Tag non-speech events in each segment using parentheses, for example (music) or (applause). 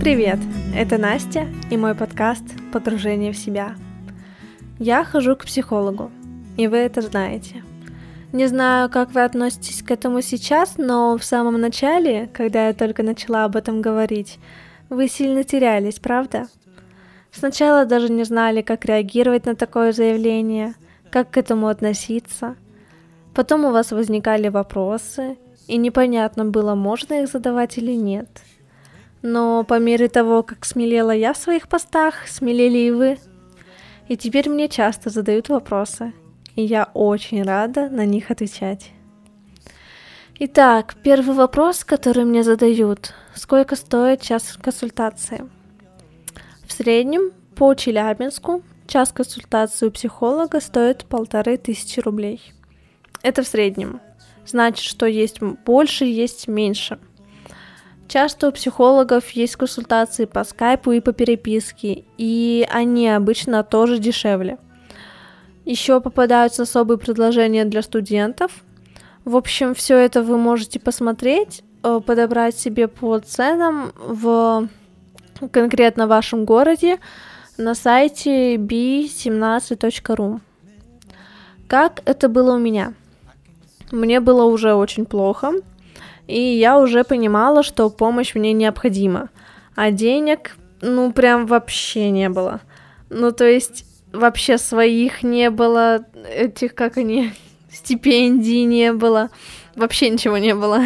Привет, это Настя и мой подкаст «Погружение в себя». Я хожу к психологу, и вы это знаете. Не знаю, как вы относитесь к этому сейчас, но в самом начале, когда я только начала об этом говорить, вы сильно терялись, правда? Сначала даже не знали, как реагировать на такое заявление, как к этому относиться. Потом у вас возникали вопросы, и непонятно было, можно их задавать или нет. Но по мере того, как смелела я в своих постах, смелели и вы. И теперь мне часто задают вопросы, и я очень рада на них отвечать. Итак, первый вопрос, который мне задают. Сколько стоит час консультации? В среднем по Челябинску час консультации у психолога стоит полторы тысячи рублей. Это в среднем значит, что есть больше, есть меньше. Часто у психологов есть консультации по скайпу и по переписке, и они обычно тоже дешевле. Еще попадаются особые предложения для студентов. В общем, все это вы можете посмотреть, э, подобрать себе по ценам в конкретно вашем городе на сайте b17.ru. Как это было у меня? Мне было уже очень плохо, и я уже понимала, что помощь мне необходима, а денег, ну, прям вообще не было. Ну, то есть, вообще своих не было, этих, как они, (laughs) стипендий не было, вообще ничего не было.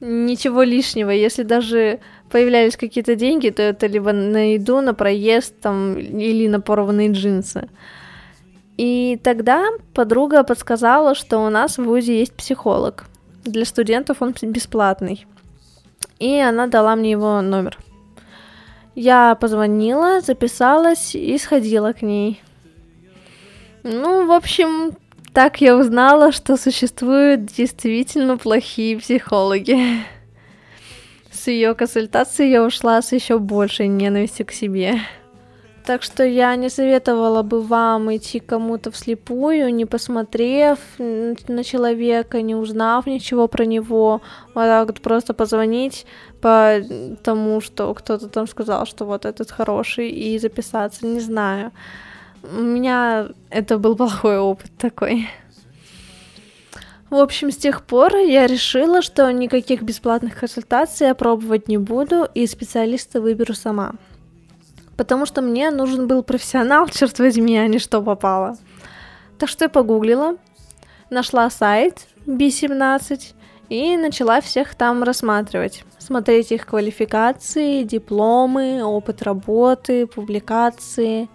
Ничего лишнего, если даже появлялись какие-то деньги, то это либо на еду, на проезд там, или на порванные джинсы. И тогда подруга подсказала, что у нас в ВУЗе есть психолог. Для студентов он бесплатный. И она дала мне его номер. Я позвонила, записалась и сходила к ней. Ну, в общем, так я узнала, что существуют действительно плохие психологи. С ее консультацией я ушла с еще большей ненавистью к себе. Так что я не советовала бы вам идти кому-то вслепую, не посмотрев на человека, не узнав ничего про него, вот так вот просто позвонить по тому, что кто-то там сказал, что вот этот хороший, и записаться, не знаю. У меня это был плохой опыт такой. В общем, с тех пор я решила, что никаких бесплатных консультаций я пробовать не буду, и специалиста выберу сама потому что мне нужен был профессионал, (laughs) черт возьми, а не что попало. Так что я погуглила, нашла сайт B17 и начала всех там рассматривать. Смотреть их квалификации, дипломы, опыт работы, публикации.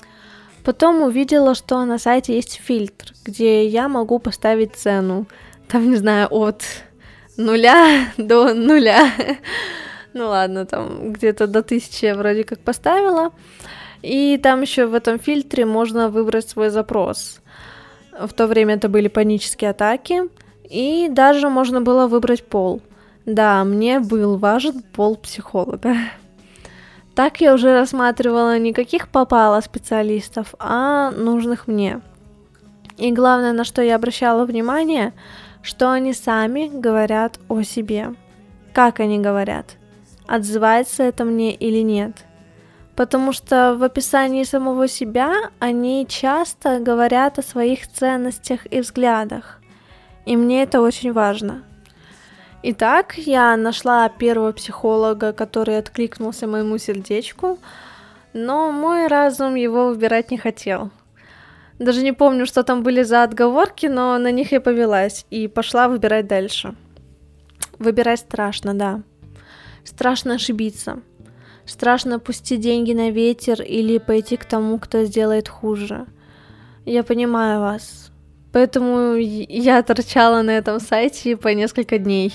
Потом увидела, что на сайте есть фильтр, где я могу поставить цену. Там, не знаю, от нуля (laughs) до нуля. Ну ладно, там где-то до тысячи я вроде как поставила. И там еще в этом фильтре можно выбрать свой запрос. В то время это были панические атаки. И даже можно было выбрать пол. Да, мне был важен пол психолога. Так я уже рассматривала не каких попало специалистов, а нужных мне. И главное, на что я обращала внимание, что они сами говорят о себе. Как они говорят – отзывается это мне или нет. Потому что в описании самого себя они часто говорят о своих ценностях и взглядах. И мне это очень важно. Итак, я нашла первого психолога, который откликнулся моему сердечку, но мой разум его выбирать не хотел. Даже не помню, что там были за отговорки, но на них я повелась и пошла выбирать дальше. Выбирать страшно, да. Страшно ошибиться. Страшно пустить деньги на ветер или пойти к тому, кто сделает хуже. Я понимаю вас. Поэтому я торчала на этом сайте по несколько дней.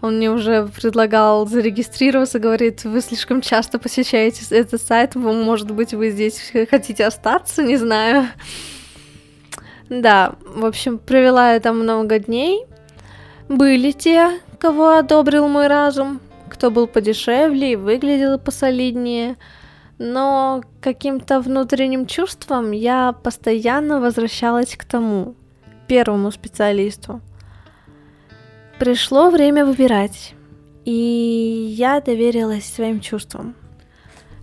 Он мне уже предлагал зарегистрироваться, говорит, вы слишком часто посещаете этот сайт, может быть, вы здесь хотите остаться, не знаю. Да, в общем, провела я там много дней. Были те, кого одобрил мой разум, кто был подешевле и выглядел посолиднее, но каким-то внутренним чувством я постоянно возвращалась к тому, первому специалисту. Пришло время выбирать, и я доверилась своим чувствам.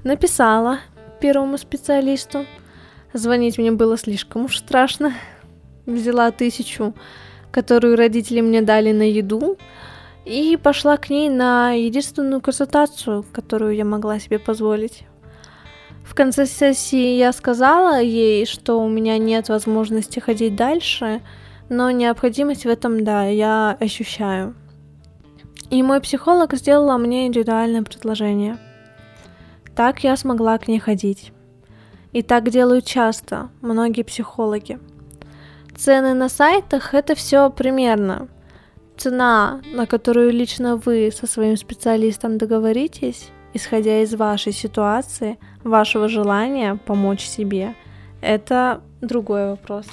Написала первому специалисту. Звонить мне было слишком уж страшно. Взяла тысячу, которую родители мне дали на еду, и пошла к ней на единственную консультацию, которую я могла себе позволить. В конце сессии я сказала ей, что у меня нет возможности ходить дальше, но необходимость в этом, да, я ощущаю. И мой психолог сделала мне индивидуальное предложение. Так я смогла к ней ходить. И так делают часто многие психологи. Цены на сайтах это все примерно. Цена, на которую лично вы со своим специалистом договоритесь, исходя из вашей ситуации, вашего желания помочь себе, это другой вопрос.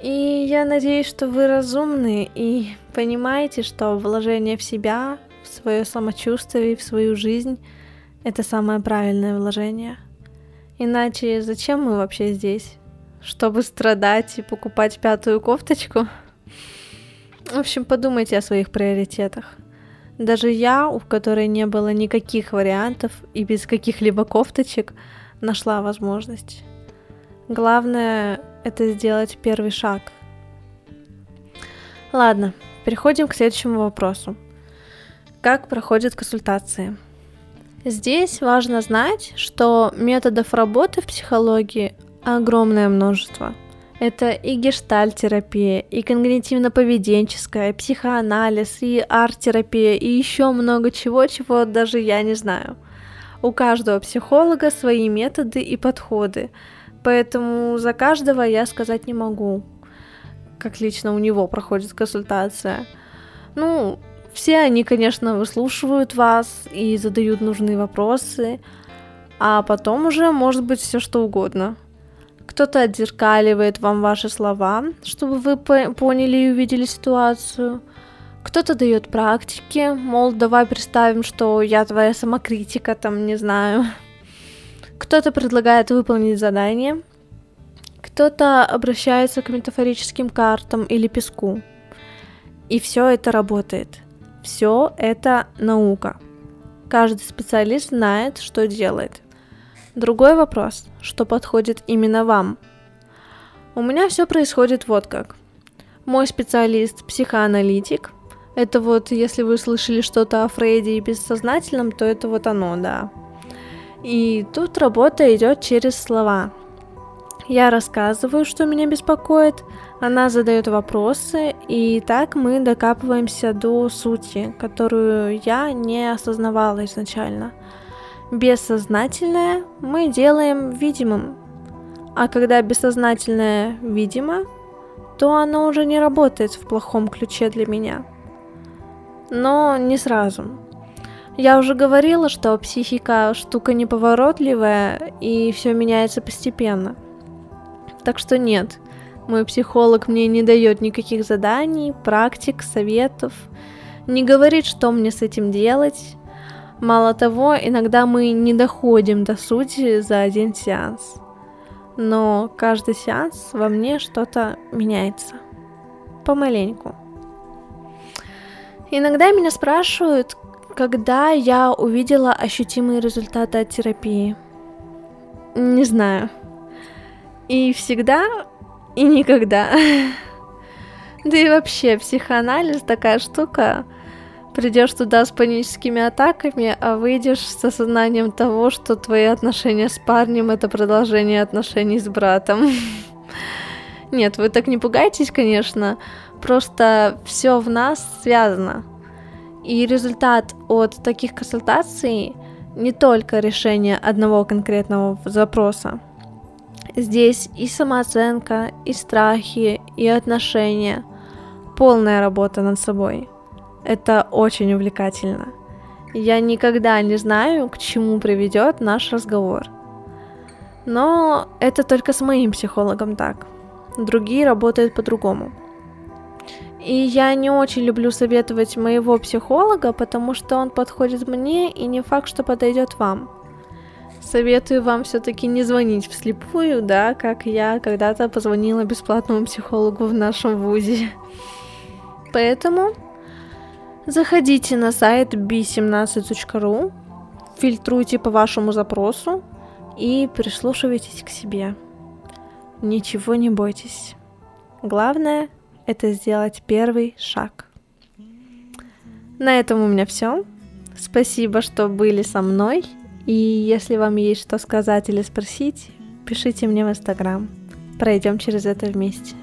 И я надеюсь, что вы разумны и понимаете, что вложение в себя, в свое самочувствие, в свою жизнь — это самое правильное вложение. Иначе зачем мы вообще здесь? Чтобы страдать и покупать пятую кофточку? В общем, подумайте о своих приоритетах. Даже я, у которой не было никаких вариантов и без каких-либо кофточек, нашла возможность. Главное это сделать первый шаг. Ладно, переходим к следующему вопросу. Как проходят консультации? Здесь важно знать, что методов работы в психологии огромное множество. Это и гештальтерапия, и когнитивно-поведенческая, и психоанализ, и арт-терапия, и еще много чего, чего даже я не знаю. У каждого психолога свои методы и подходы, Поэтому за каждого я сказать не могу, как лично у него проходит консультация. Ну, все они, конечно, выслушивают вас и задают нужные вопросы, а потом уже может быть все что угодно. Кто-то отзеркаливает вам ваши слова, чтобы вы поняли и увидели ситуацию. Кто-то дает практики, мол, давай представим, что я твоя самокритика, там, не знаю. Кто-то предлагает выполнить задание, кто-то обращается к метафорическим картам или песку. И все это работает. Все это наука. Каждый специалист знает, что делает. Другой вопрос, что подходит именно вам. У меня все происходит вот как. Мой специалист психоаналитик. Это вот, если вы слышали что-то о Фрейде и бессознательном, то это вот оно, да. И тут работа идет через слова. Я рассказываю, что меня беспокоит, она задает вопросы, и так мы докапываемся до сути, которую я не осознавала изначально. Бессознательное мы делаем видимым, а когда бессознательное видимо, то оно уже не работает в плохом ключе для меня. Но не сразу. Я уже говорила, что психика штука неповоротливая, и все меняется постепенно. Так что нет, мой психолог мне не дает никаких заданий, практик, советов, не говорит, что мне с этим делать. Мало того, иногда мы не доходим до сути за один сеанс. Но каждый сеанс во мне что-то меняется. Помаленьку. Иногда меня спрашивают, когда я увидела ощутимые результаты от терапии? Не знаю. И всегда, и никогда. (laughs) Да и вообще, психоанализ такая штука. Придешь туда с паническими атаками, а выйдешь с осознанием того, что твои отношения с парнем это продолжение отношений с братом. (laughs) Нет, вы так не пугайтесь, конечно. Просто все в нас связано. И результат от таких консультаций не только решение одного конкретного запроса. Здесь и самооценка, и страхи, и отношения. Полная работа над собой. Это очень увлекательно. Я никогда не знаю, к чему приведет наш разговор. Но это только с моим психологом так. Другие работают по-другому. И я не очень люблю советовать моего психолога, потому что он подходит мне и не факт, что подойдет вам. Советую вам все-таки не звонить вслепую, да, как я когда-то позвонила бесплатному психологу в нашем вузе. Поэтому заходите на сайт b17.ru, фильтруйте по вашему запросу и прислушивайтесь к себе. Ничего не бойтесь. Главное – это сделать первый шаг. На этом у меня все. Спасибо, что были со мной. И если вам есть что сказать или спросить, пишите мне в Инстаграм. Пройдем через это вместе.